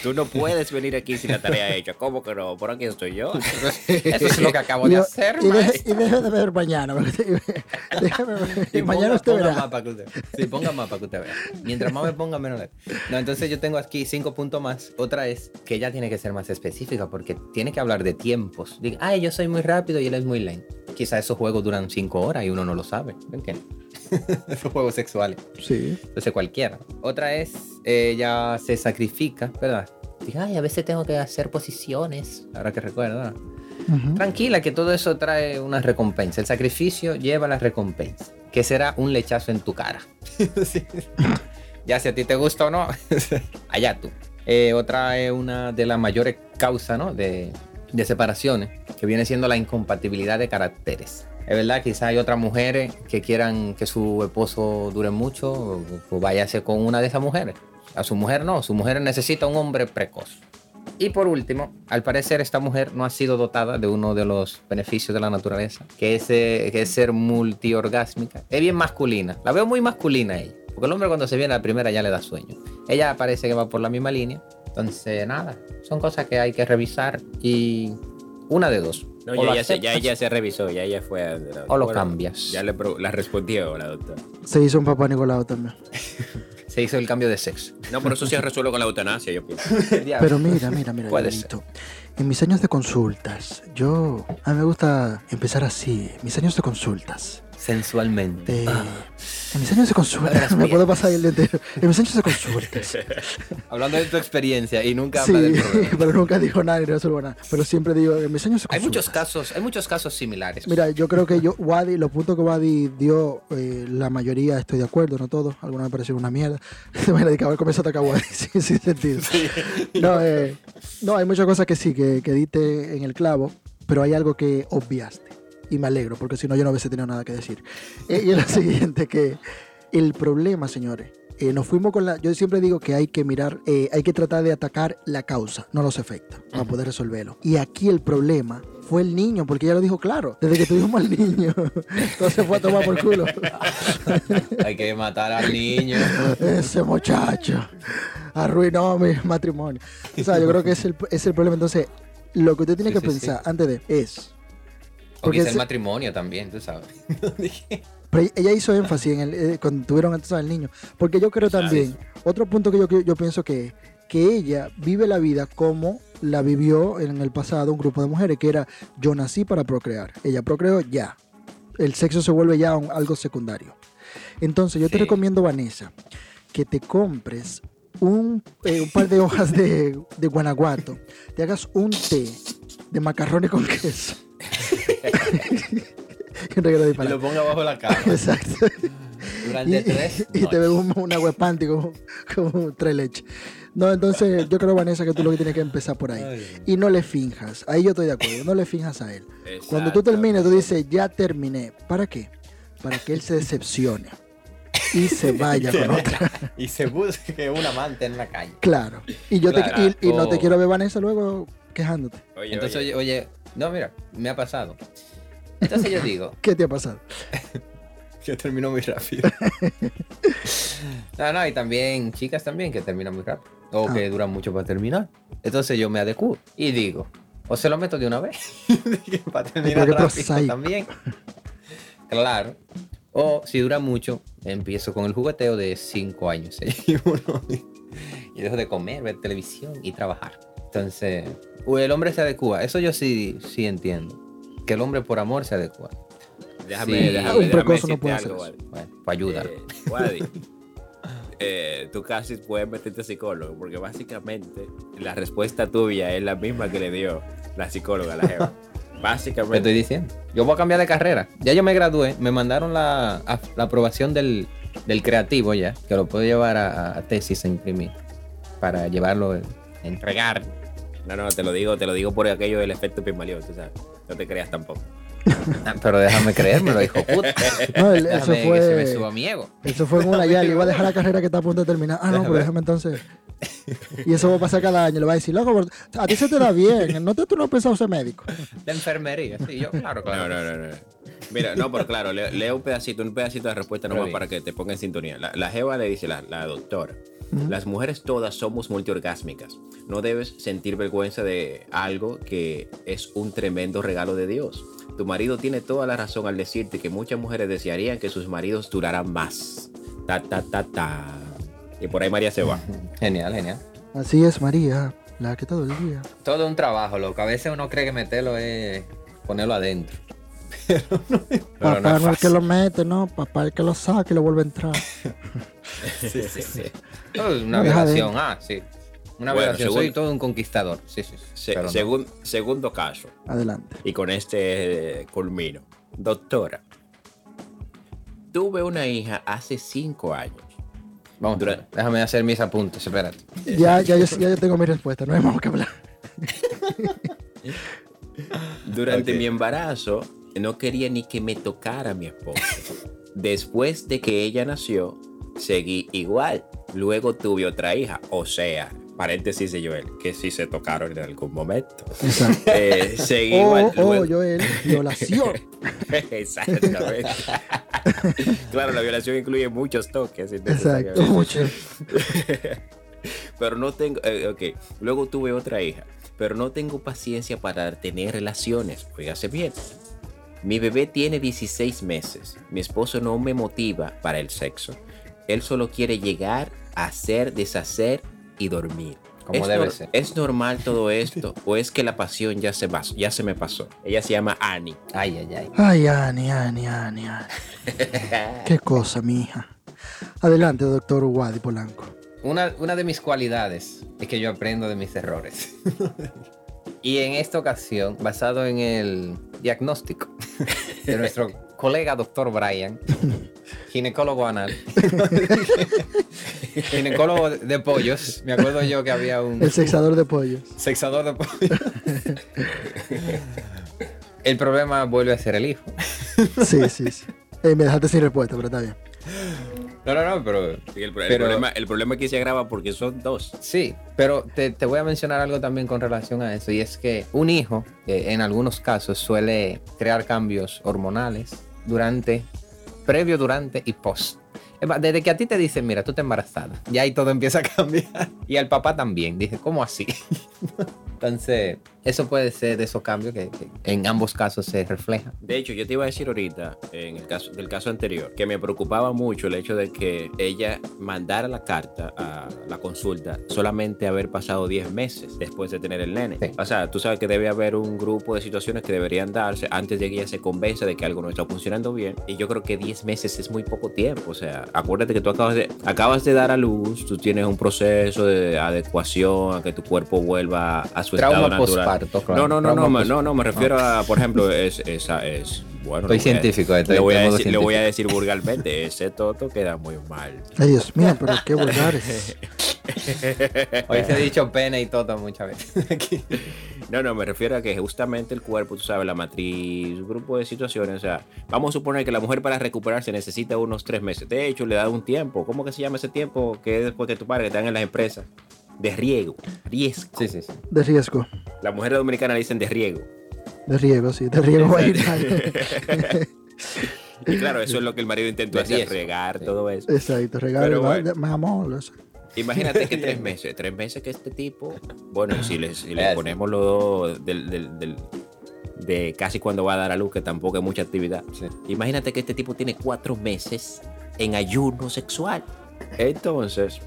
Tú no puedes venir aquí sin la tarea hecha. ¿Cómo que no? Por aquí estoy yo. Eso es lo que acabo de hacer, y, maestro. y deje de ver mañana. déjame ver. Y mañana ponga- usted ponga verá. mapa que usted- sí, ponga mapa que usted vea. Mientras más me ponga, menos le. No, entonces yo tengo aquí cinco puntos más. Otra es que ella tiene que ser más específica porque tiene que hablar de tiempos. Diga, ay, yo soy muy rápido y él es muy lento. Quizá esos juegos duran cinco horas y uno no lo sabe. ¿Me entiendes? esos juegos sexuales. Sí. Entonces cualquiera. Otra es, ella se sacrifica, ¿verdad? Diga, ay, a veces tengo que hacer posiciones. Ahora que recuerdo, ¿verdad? Ujú. Tranquila, que todo eso trae una recompensa. El sacrificio lleva la recompensa, que será un lechazo en tu cara. Sí. Ya si a ti te gusta o no, allá tú. Eh, otra es una de las mayores causas ¿no? de, de separaciones, que viene siendo la incompatibilidad de caracteres. Es verdad, quizá hay otras mujeres que quieran que su esposo dure mucho, o váyase con una de esas mujeres. A su mujer no, su mujer necesita un hombre precoz. Y por último, al parecer esta mujer no ha sido dotada de uno de los beneficios de la naturaleza, que es, eh, que es ser multiorgásmica. Es bien masculina, la veo muy masculina ella, porque el hombre cuando se viene a la primera ya le da sueño. Ella parece que va por la misma línea, entonces nada, son cosas que hay que revisar y una de dos. No, O ya, se, ya ella se revisó, ya ella fue. a- O lo cambias. Ya le la respondió la doctora. Se hizo un papá Nicolau también. Se hizo el cambio de sexo. No, pero eso se resuelve con la eutanasia, yo pienso. Pero mira, mira, mira, Puede Diablito. En mis años de consultas, yo. A mí me gusta empezar así. Mis años de consultas. Sensualmente. Eh, en mis años de consultas. me puedo pasar el entero. En mis años de consultas. Hablando de tu experiencia y nunca Sí, pero nunca dijo nada ni resuelvo nada. Pero siempre digo, en mis años de Hay muchos casos, hay muchos casos similares. Mira, yo creo que yo, Wadi, los puntos que Wadi dio, eh, la mayoría estoy de acuerdo, no todos. Algunos me parecieron una mierda. Se me dedicaba a comenzar a atacar Wadi sin, sin sentido. No, eh, no, hay muchas cosas que sí, que, que diste en el clavo, pero hay algo que obviaste. Y me alegro, porque si no, yo no hubiese tenido nada que decir. Eh, y es lo siguiente, que el problema, señores, eh, nos fuimos con la... Yo siempre digo que hay que mirar, eh, hay que tratar de atacar la causa, no los efectos, para poder resolverlo. Y aquí el problema fue el niño, porque ella lo dijo claro, desde que tuvimos al niño, entonces fue a tomar por culo. Hay que matar al niño. Ese muchacho arruinó mi matrimonio. O sea, yo creo que es el, es el problema. Entonces, lo que usted tiene Sí, que sí, pensar antes de es. Porque quizá el matrimonio también, tú sabes. Pero ella hizo énfasis en el, eh, cuando tuvieron entonces al niño. Porque yo creo también, otro punto que yo, yo pienso que, que ella vive la vida como la vivió en el pasado un grupo de mujeres, que era yo nací para procrear. Ella procreó ya. El sexo se vuelve ya un- algo secundario. Entonces yo te recomiendo, Vanessa, que te compres un, eh, un par de hojas de, de guanaguato, te hagas un té de macarrones con queso. Y un regalo de Y lo ponga bajo la cama Exacto. durante Y, tres y te noches. bebes un, un agua panty con tres leches. No, entonces yo creo, Vanessa, que tú lo que tienes que empezar por ahí. Ay. Y no le finjas. Ahí yo estoy de acuerdo. No le finjas a él. Cuando tú termines, tú dices, ya terminé. ¿Para qué? Para que él se decepcione y se vaya con otra. Y se busque un amante en la calle. Claro. Y yo te, y, y no te quiero ver, Vanessa, luego quejándote. Oye, Entonces, oye, oye, no, mira, me ha pasado. Entonces yo digo, ¿Qué te ha pasado? que terminó muy rápido. no, no, y también chicas también que terminan muy rápido. O Ah. que duran mucho para terminar. Entonces yo me adecuo y digo, o se lo meto de una vez. para terminar rápido también. Claro. O si dura mucho, empiezo con el jugueteo de 5 años. Uno- y dejo de comer, ver televisión y trabajar. Entonces, o el hombre se adecua. Eso yo sí, sí entiendo. Que el hombre por amor se adecua. déjame, Sí. déjame, Un déjame precoz no puede algo, Wadi. Bueno, para ayudar. Eh, Wadi, eh, tú casi puedes meterte psicólogo, porque básicamente la respuesta tuya es la misma que le dio la psicóloga a la jeva. Te Básicamente. estoy diciendo. Yo voy a cambiar de carrera. Ya yo me gradué. Me mandaron la, a- la aprobación del, del creativo ya. Que lo puedo llevar a, a tesis a imprimir. Para llevarlo a entregar. No, no, te lo digo, te lo digo por aquello del efecto Pigmalión, tú sabes. No te creas tampoco. Ah, Pero déjame creérmelo, hijo puta. No, él- eso Déjame que se me fue. suba mi ego. Eso fue en una ya, le iba a dejar la carrera que está a punto de terminar. Ah, no, pero déjame entonces. Y eso va a pasar cada año. Le va a decir, loco, pero a ti se te da bien. No te, tú no has pensado ser médico. De enfermería. Sí, yo, claro, claro. no, no, no. Mira, no, pero claro, le- leo un pedacito, un pedacito de respuesta nomás para que te ponga en sintonía. La, la Jeva le dice, la, la doctora, las mujeres todas somos multiorgásmicas. No debes sentir vergüenza de algo que es un tremendo regalo de Dios. Tu marido tiene toda la razón al decirte que muchas mujeres desearían que sus maridos duraran más. Ta, ta, ta, ta. Y por ahí María se va. Genial, genial. Así es, María, la que todo el día. Todo un trabajo, loco. A veces uno cree que meterlo es ponerlo adentro. Pero no, pero Papá no no, es es el que lo mete, no. Papá el que lo saca y lo vuelve a entrar. Sí, sí, sí. No, es una violación, ah, sí. Una Bueno, violación. Soy todo un conquistador. Sí, sí. sí. Se- Pero no. segun- segundo caso. Adelante. Y con este eh, culmino. Doctora, tuve una hija hace cinco años. Vamos, Dura- déjame hacer mis apuntes, espérate. Ya, ya, yo, ya yo tengo mi respuesta. No hay más que hablar. Durante mi embarazo, no quería ni que me tocara mi esposa. Después de que ella nació, seguí igual. Luego tuve otra hija. O sea, paréntesis de Joel, que sí se tocaron en algún momento. Exacto. Eh, seguí Oh, oh, Joel, violación. Exactamente. claro, la violación incluye muchos toques. Exacto. innecesariamente. Mucho. pero no tengo, eh, ok, luego tuve otra hija, pero no tengo paciencia para tener relaciones, oígase bien. Mi bebé tiene 16 meses, mi esposo no me motiva para el sexo, él solo quiere llegar, hacer, deshacer y dormir. Como ¿Es, debe ser. ¿Es normal todo esto o es que la pasión ya se, vas- ya se me pasó? Ella se llama Annie. Ay, ay, ay. Ay, Ani, Ani, Ani, Ani. Qué cosa, mi hija. Adelante, doctor Wadi Polanco. Una, una de mis cualidades es que yo aprendo de mis errores. y en esta ocasión, basado en el diagnóstico de nuestro colega doctor Brian, ginecólogo anal, ginecólogo de pollos, me acuerdo yo que había un El sexador de pollos. sexador de pollos. el problema vuelve a ser el hijo. Sí, sí, sí. Eh, me dejaste sin respuesta, pero está bien. No, no, no, pero Sí, el, problema, el problema es que se agrava porque son dos. Sí, pero te, te voy a mencionar algo también con relación a eso, y es que un hijo, eh, en algunos casos, suele crear cambios hormonales durante, previo, durante y post. Desde que a ti te dicen, mira, tú te embarazada, ya ahí todo empieza a cambiar. Y al papá también. Dice, ¿cómo así? Entonces, eso puede ser de esos cambios que, que en ambos casos se refleja. De hecho, yo te iba a decir ahorita, en el caso del caso anterior, que me preocupaba mucho el hecho de que ella mandara la carta a la consulta solamente haber pasado 10 meses después de tener el nene. Sí. O sea, tú sabes que debe haber un grupo de situaciones que deberían darse antes de que ella se convenza de que algo no está funcionando bien. Y yo creo que 10 meses es muy poco tiempo. O sea, acuérdate que tú acabas de, acabas de dar a luz, tú tienes un proceso de adecuación a que tu cuerpo vuelva a su Trauma estado natural. postparto, claro. No, no, no, no, me- post- no, no, me refiero a, por ejemplo, es, esa es, bueno. Soy voy a- científico, estoy- le voy, a decir, le voy a científico. decir vulgarmente, ese toto queda muy mal. Ay, Dios mío, pero qué vulgares. Hoy se ha dicho pene y todo muchas veces. Aquí. No, no, me refiero a que justamente el cuerpo, tú sabes, la matriz, un grupo de situaciones, o sea, vamos a suponer que la mujer para recuperarse necesita unos tres meses. De hecho, le da un tiempo. ¿Cómo que se llama ese tiempo que es después que tu padre que están en las empresas? De riego, riesgo. Sí, sí, sí. De riesgo. La mujer dominicana le dicen de riego. De riego, sí. De riego va a ir. Y claro, eso es lo que el marido intentó hacer, riesgo, regar sí. todo eso. Exacto. Pero va- bueno. de- Mamón, lo sé. Imagínate que tres meses, tres meses que este tipo, bueno, si le, si le Eso. ponemos los dos del, del- del- de casi cuando va a dar a luz, que tampoco es mucha actividad. Sí. Imagínate que este tipo tiene cuatro meses en ayuno sexual. Entonces,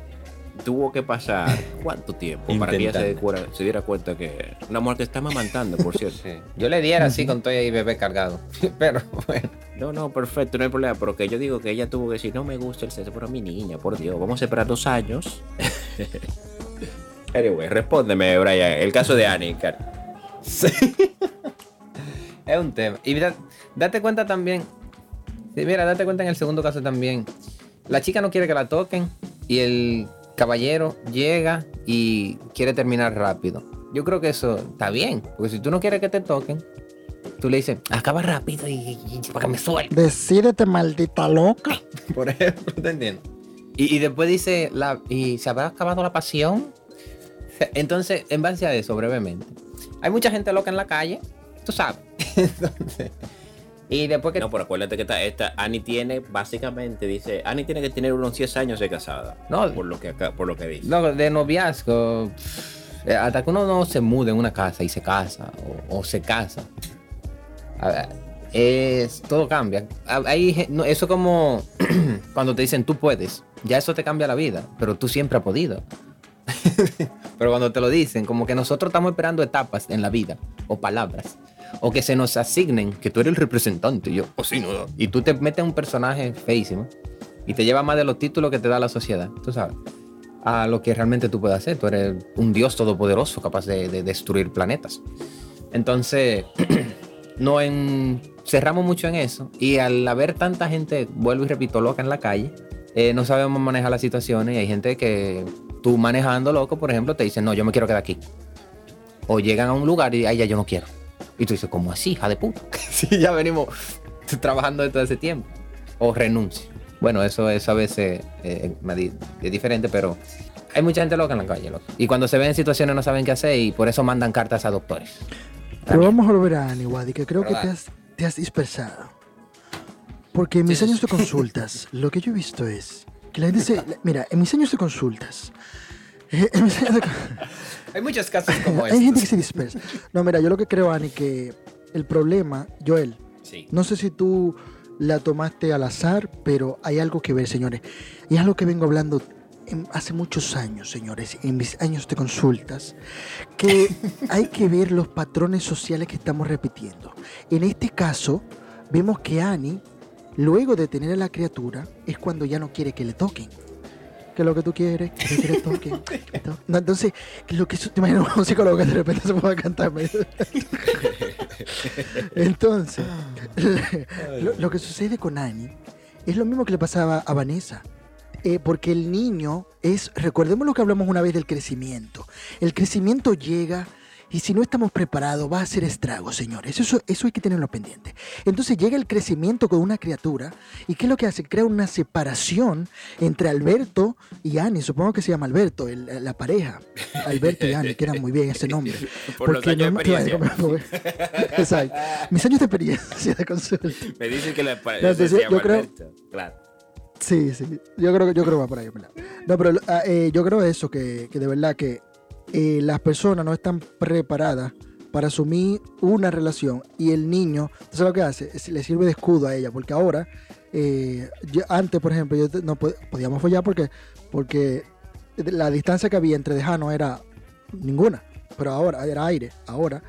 tuvo que pasar cuánto tiempo para que ella se, diera- se diera cuenta que una mujer que está mamantando, por cierto. Sí. Yo le diera así con todo y bebé cargado. Pero bueno. No, no, perfecto, no hay problema, pero que yo digo que ella tuvo que decir, no me gusta el sexo, pero mi niña, por Dios, vamos a esperar dos años. anyway, respóndeme, Brian, el caso de Annie, cara. Es un tema. Y mira, date cuenta también. sí, mira, date cuenta en el segundo caso también. La chica no quiere que la toquen y el caballero llega y quiere terminar rápido. Yo creo que eso está bien, porque si tú no quieres que te toquen, tú le dices, acaba rápido y, y- y para que me suelte. Decídete, maldita loca. Por ejemplo, ¿te entiendes? Y, y después dice, la, ¿y se habrá acabado la pasión? Entonces, en base a eso, brevemente, hay mucha gente loca en la calle, tú sabes. Entonces, y después que... No, pero acuérdate que esta, esta Annie tiene, básicamente, dice, Annie tiene que tener unos 10 años de casada. No. Por lo que, acá- por lo que dice. No, de noviazgo, eh, hasta que uno no se mude en una casa y se casa, o, o se casa, a ver, es, todo cambia. Ah, gen- no, eso como cuando te dicen tú puedes, ya eso te cambia la vida, pero tú siempre has podido. pero cuando te lo dicen, como que nosotros estamos esperando etapas en la vida, o palabras, o que se nos asignen que tú eres el representante, y yo, o sí, no, y tú te metes un personaje feísimo y te lleva más de los títulos que te da la sociedad, tú sabes a lo que realmente tú puedes hacer. Tú eres un dios todopoderoso capaz de, de destruir planetas. Entonces, no en, cerramos mucho en eso y al haber tanta gente, vuelvo y repito, loca en la calle, eh, no sabemos manejar las situaciones y hay gente que tú manejando loco, por ejemplo, te dicen, no, yo me quiero quedar aquí. O llegan a un lugar y, ay, ya yo no quiero. Y tú dices, ¿cómo así, hija de puta? sí, ya venimos trabajando de todo ese tiempo. O renuncio. Bueno, eso, eso a veces eh, es diferente, pero hay mucha gente loca en la calle, loco. Y cuando se ven en situaciones no saben qué hacer y por eso mandan cartas a doctores. Pero vamos a volver a Annie, Wadi, que creo que te has, te has dispersado. Porque en mis años de consultas, lo que yo he visto es que la gente se... Mira, en mis años de consultas... en mis años de Hay muchos casos como hay gente que se dispersa. No, mira, yo lo que creo, Ani, que el problema, Joel, Sí. no sé si tú la tomaste al azar, pero hay algo que ver, señores. Y es algo que vengo hablando en- hace muchos años, señores, en mis años de consultas, que hay que ver los patrones sociales que estamos repitiendo. En este caso, vemos que Annie, luego de tener a la criatura, es cuando ya no quiere que le toquen. Que lo que tú quieres, que te quieres toquen. que No, entonces, lo que te imaginas un psicólogo que de repente se pueda cantar. Entonces, lo, lo que sucede con Annie es lo mismo que le pasaba a Vanessa. Eh, porque el niño es, recordemos lo que hablamos una vez del crecimiento. El crecimiento llega y si no estamos preparados va a hacer estragos, señores. Eso, eso hay que tenerlo pendiente. Entonces llega el crecimiento con una criatura y ¿qué es lo que hace? Crea una separación entre Alberto y Annie. Supongo que se llama Alberto, el- la pareja. Alberto y Annie, que eran muy bien ese nombre. Por los años de norma- claro, experiencia. Exacto. Mis años de experiencia de consulta. Me dicen que la entonces, se llama yo creo- Alberto. Claro. Sí, sí. Yo creo que yo creo que va por ahí. No, pero ah, eh, yo creo eso, que, que de verdad que eh, las personas no están preparadas para asumir una relación y el niño, ¿sabes lo que hace? Es- le sirve de escudo a ella, porque ahora, eh, yo- antes, por ejemplo, yo no pod- podíamos follar porque, porque la distancia que había entre dejanos era ninguna, pero ahora era aire, ahora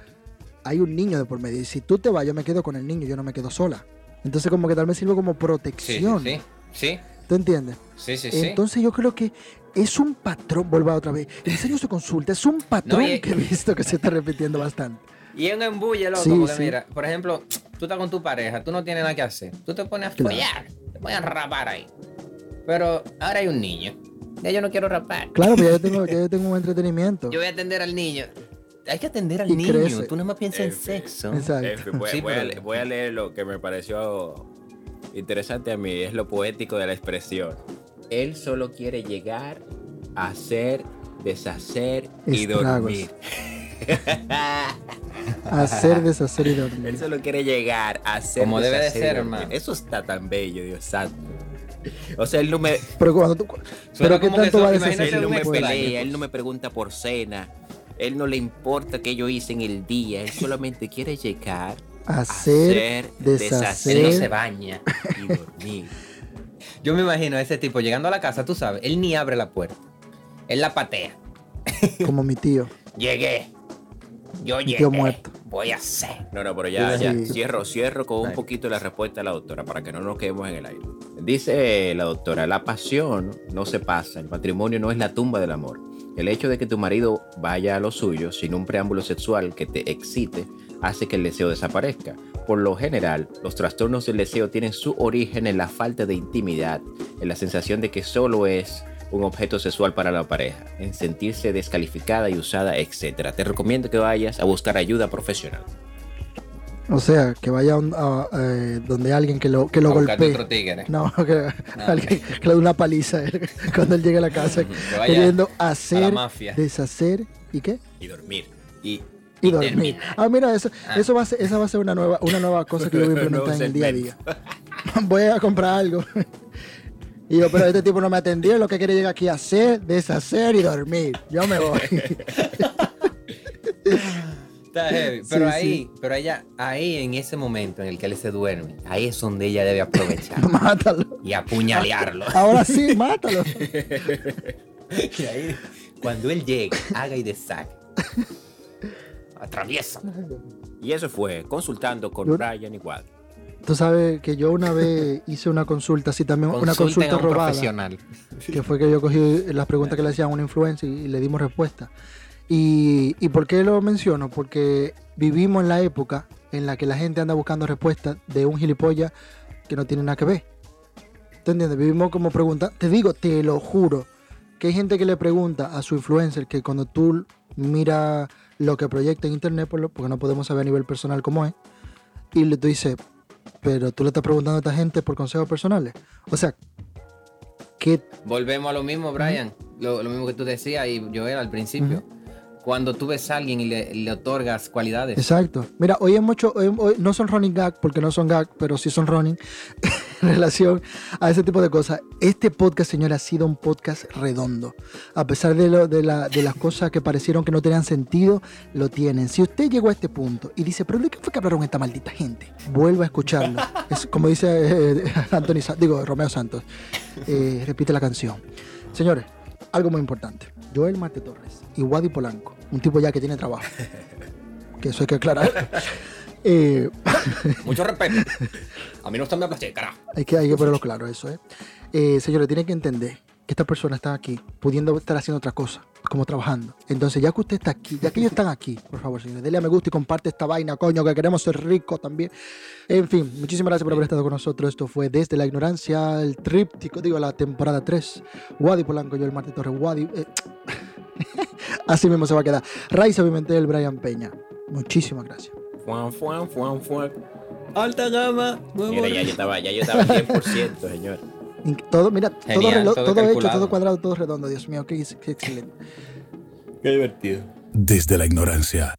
hay un niño de por medio y si tú te vas, yo me quedo con el niño, yo no me quedo sola. Entonces como que tal vez sirve como Sí, protección, sí, sí. ¿tú entiendes? Sí, sí, sí. Entonces yo creo que es un patrón, vuelva otra vez, el diseño de consulta es un patrón No, y- que he visto que se está repitiendo bastante. Y es un embulle, loco, Sí, porque sí. mira, por ejemplo, tú estás con tu pareja, tú no tienes nada que hacer. Tú te pones a Claro. follar, te pones a rapar ahí. Pero ahora hay un niño. Ya yo no quiero rapar. Claro, pero ya yo tengo, ya yo tengo un entretenimiento. Yo voy a atender al niño. Hay que atender al Y niño. crece. Tú no más piensas en sexo. Exacto. Voy, Sí, voy pero- le- voy a leer lo que me pareció interesante a mí, es lo poético de la expresión. Él solo quiere llegar, hacer, deshacer y Estragos. dormir. Hacer, deshacer y Él dormir. solo quiere llegar, hacer, Como debe de deshacer ser, hermano. Eso está tan bello, Dios santo. O sea, él no me, Pero cuando tú, pero qué tanto va a deshacer él no me pelea, él no me pregunta por cena, él no le importa qué yo hice en el día, él solamente quiere llegar, Hacer, hacer, Él no se deshacer. baña. y dormir. Yo me imagino a ese tipo llegando a la casa, tú sabes, él ni abre la puerta. Él la patea. Como mi tío. Llegué. Yo Mi llegué. tío muerto. Voy a hacer. No, no, pero ya, ya, Sí. cierro, cierro con un poquito la respuesta de la doctora para que no nos quedemos en el aire. Dice la doctora, la pasión no se pasa, el matrimonio no es la tumba del amor. El hecho de que tu marido vaya a lo suyo sin un preámbulo sexual que te excite hace que el deseo desaparezca. Por lo general, los trastornos del deseo tienen su origen en la falta de intimidad, en la sensación de que solo es un objeto sexual para la pareja, en sentirse descalificada y usada, etc. Te recomiendo que vayas a buscar ayuda profesional. O sea, que vaya a eh, donde alguien que lo, que lo golpee. otro tigre. No, que alguien que le dé una paliza cuando él llegue a la casa. Queriendo a la hacer, mafia. deshacer y qué? y dormir. Y, Y dormir. Ah, mira, eso, Ah. eso va a ser, esa va a ser una nueva, una nueva cosa que yo voy a implementar en el día a día. Voy a comprar algo. Y yo, pero este tipo no me atendió, lo que quiere llegar aquí a hacer, deshacer y dormir. Yo me voy. Está heavy. Pero Sí, ahí, sí. pero ella, ahí en ese momento en el que él se duerme, ahí es donde ella debe aprovechar Mátalo. y apuñalearlo. Ahora sí, mátalo. Y ahí, cuando él llegue, haga y deshaga. Atraviesa. y eso fue consultando con Brian Wad. Tú sabes que yo una vez hice una consulta, así también, una consulta un robada. profesional. que fue que yo cogí las preguntas que le hacían a una influencer y, y le dimos respuesta. Y, ¿Y por qué lo menciono? Porque vivimos en la época en la que la gente anda buscando respuestas de un gilipollas que no tiene nada que ver. ¿Te entiendes? Vivimos como pregunta. Te digo, te lo juro, que hay gente que le pregunta a su influencer que cuando tú miras lo que proyecta en internet, por lo- porque no podemos saber a nivel personal cómo es, y le tú dices, pero tú le estás preguntando a esta gente por consejos personales. O sea, ¿qué Volvemos a lo mismo, Brian. Lo, lo mismo que tú decías y yo era al principio. Cuando tú ves a alguien y le, le otorgas cualidades. Exacto. Mira, hoy es mucho, hoy- hoy no son running gag porque no son gag, pero sí son running en relación a ese tipo de cosas. Este podcast, señora, ha sido un podcast redondo. A pesar de, lo- de, la- de las cosas que parecieron que no tenían sentido, lo tienen. Si usted llegó a este punto y dice, pero ¿de qué fue que hablaron esta maldita gente? Vuelva a escucharlo. Es como dice eh, Anthony, digo, Romeo Santos. Eh, repite la canción. Señores, algo muy importante. Joel Marte Torres y Wadi Polanco, un tipo ya que tiene trabajo. Que eso hay que aclarar. Eh, Mucho respeto. A mí no está me aplaché, carajo. hay, que, hay que ponerlo claro eso, ¿eh? Eh, Señores, tienen que entender que esta persona está aquí, pudiendo estar haciendo otra cosa, como trabajando. Entonces, ya que usted está aquí, ya que ellos están aquí, por favor, señores, denle a me gusta y comparte esta vaina, coño, que queremos ser ricos también. En fin, muchísimas gracias por haber estado con nosotros. Esto fue Desde la Ignorancia, el tríptico, digo, la temporada 3. Wadi Polanco, yo, el Marte Torres, Wadi. eh, Así mismo se va a quedar. Raiza Pimentel, Brian Peña. Muchísimas gracias. Fuan, fuan, fuan, fuan. Alta gama. Mira, ya yo estaba, ya yo estaba al 100%, señor. Todo, mira, todo, Genial, todo todo hecho, todo cuadrado, todo redondo. Dios mío, qué, qué excelente. Qué divertido. Desde la ignorancia.